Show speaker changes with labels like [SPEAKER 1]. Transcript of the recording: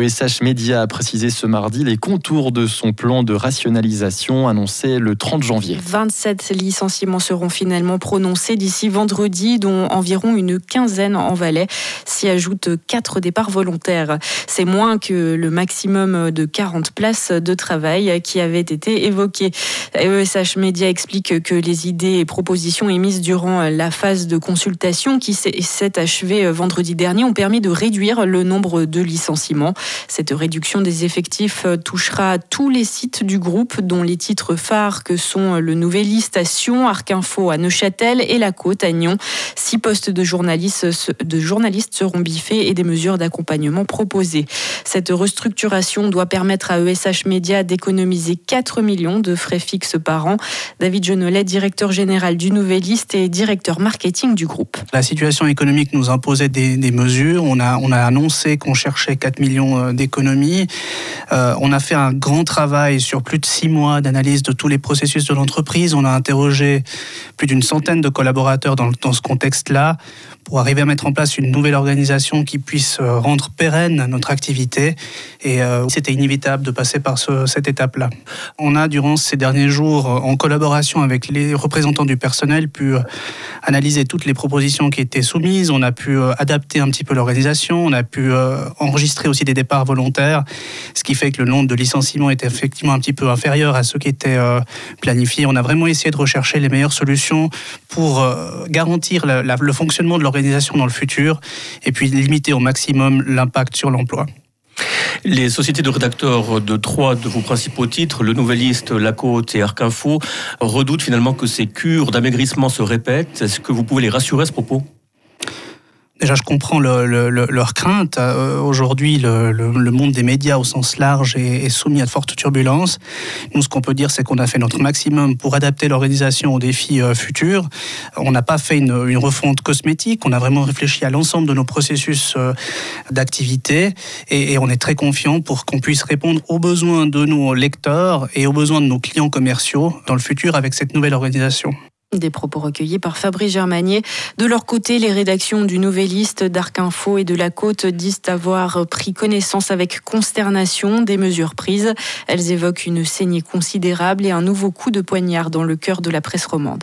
[SPEAKER 1] ESH Média a précisé ce mardi les contours de son plan de rationalisation annoncé le 30 janvier.
[SPEAKER 2] 27 licenciements seront finalement prononcés d'ici vendredi, dont environ une quinzaine en Valais. S'y ajoutent quatre départs volontaires. C'est moins que le maximum de 40 places de travail qui avait été évoqué. ESH Média explique que les idées et propositions émises durant la phase de consultation qui s'est achevée vendredi dernier ont permis de réduire le nombre de licenciements. Cette réduction des effectifs touchera tous les sites du groupe, dont les titres phares que sont le Nouvelliste à Arc Info à Neuchâtel et La Côte à Nyon. Six postes de journalistes, seront biffés et des mesures d'accompagnement proposées. Cette restructuration doit permettre à ESH Média d'économiser 4 millions de frais fixes par an. David Jenolet, directeur général du Nouvelliste et directeur marketing du groupe.
[SPEAKER 3] La situation économique nous imposait des, mesures. On a, on a annoncé qu'on cherchait 4 millions euh, d'économies. Euh, on a fait un grand travail sur plus de 6 mois d'analyse de tous les processus de l'entreprise. On a interrogé plus d'une centaine de collaborateurs dans, ce contexte-là pour arriver à mettre en place une nouvelle organisation qui puisse euh, rendre pérenne notre activité. Et euh, c'était inévitable de passer par ce, cette étape-là. On a, durant ces derniers jours, en collaboration avec les représentants du personnel, pu analyser toutes les propositions qui étaient soumises. On a pu adapter un petit peu l'organisation. On a pu enregistrer aussi des départs volontaires, ce qui fait que le nombre de licenciements est effectivement un petit peu inférieur à ceux qui étaient planifiés. On a vraiment essayé de rechercher les meilleures solutions pour garantir la, le fonctionnement de l'organisation dans le futur et puis limiter au maximum l'impact sur l'emploi.
[SPEAKER 4] Les sociétés de rédacteurs de trois de vos principaux titres, Le Nouvelliste, La Côte et Arc Info, redoutent finalement que ces cures d'amaigrissement se répètent. Est-ce que vous pouvez les rassurer à ce propos?
[SPEAKER 3] Déjà, je comprends le, le, leur crainte. Euh, Aujourd'hui, le, le, monde des médias au sens large est, est soumis à de fortes turbulences. Nous, ce qu'on peut dire, c'est qu'on a fait notre maximum pour adapter l'organisation aux défis euh, futurs. On n'a pas fait une, une, refonte cosmétique. On a vraiment réfléchi à l'ensemble de nos processus euh, d'activité et, et, on est très confiant pour qu'on puisse répondre aux besoins de nos lecteurs et aux besoins de nos clients commerciaux dans le futur avec cette nouvelle organisation.
[SPEAKER 2] Des propos recueillis par Fabrice Germanier. De leur côté, les rédactions du Nouvelliste, d'Arc Info et de La Côte disent avoir pris connaissance avec consternation des mesures prises. Elles évoquent une saignée considérable et un nouveau coup de poignard dans le cœur de la presse romande.